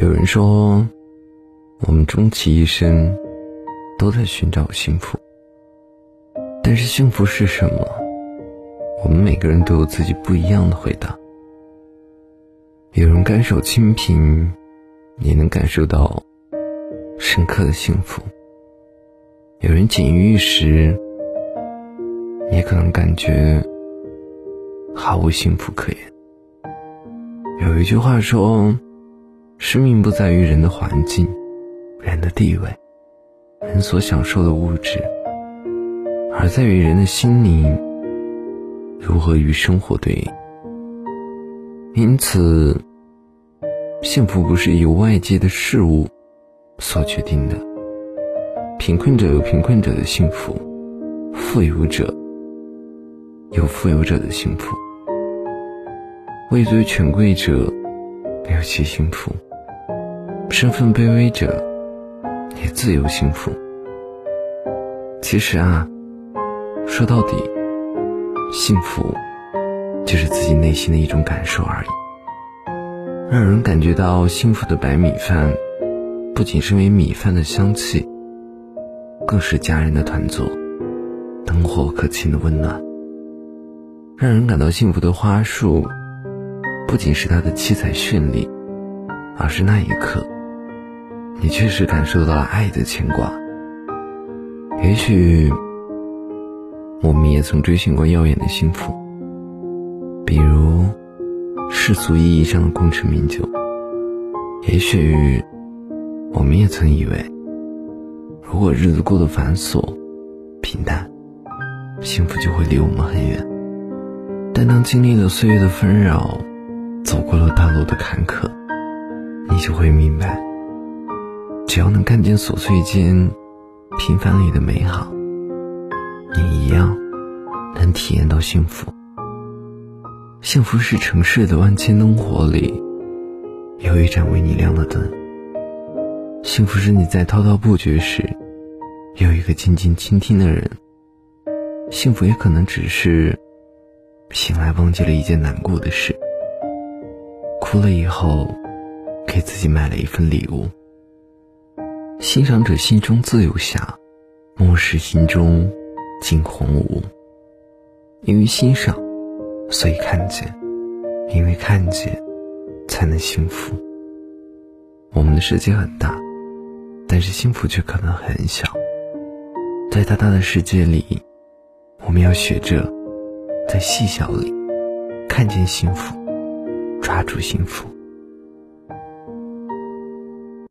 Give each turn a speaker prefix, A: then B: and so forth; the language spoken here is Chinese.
A: 有人说，我们终其一生都在寻找幸福。但是幸福是什么？我们每个人都有自己不一样的回答。有人甘守清贫，也能感受到深刻的幸福；有人锦衣玉食，也可能感觉毫无幸福可言。有一句话说：“生命不在于人的环境、人的地位、人所享受的物质，而在于人的心灵如何与生活对应。”因此，幸福不是由外界的事物所决定的。贫困者有贫困者的幸福，富有者有富有者的幸福，位居权贵者没有其幸福，身份卑微者也自有幸福。其实啊，说到底，幸福。就是自己内心的一种感受而已。让人感觉到幸福的白米饭，不仅是因为米饭的香气，更是家人的团坐，灯火可亲的温暖。让人感到幸福的花束，不仅是它的七彩绚丽，而是那一刻，你确实感受到了爱的牵挂。也许，我们也曾追寻过耀眼的幸福。比如世俗意义上的功成名就，也许我们也曾以为，如果日子过得繁琐、平淡，幸福就会离我们很远。但当经历了岁月的纷扰，走过了大路的坎坷，你就会明白，只要能看见琐碎间平凡里的美好，你一样能体验到幸福。幸福是城市的万千灯火里，有一盏为你亮的灯。幸福是你在滔滔不绝时，有一个静静倾听的人。幸福也可能只是醒来忘记了一件难过的事，哭了以后，给自己买了一份礼物。欣赏者心中自有霞，漠视心中惊鸿无。因为欣赏。所以看见，因为看见，才能幸福。我们的世界很大，但是幸福却可能很小。在大大的世界里，我们要学着在细小里看见幸福，抓住幸福。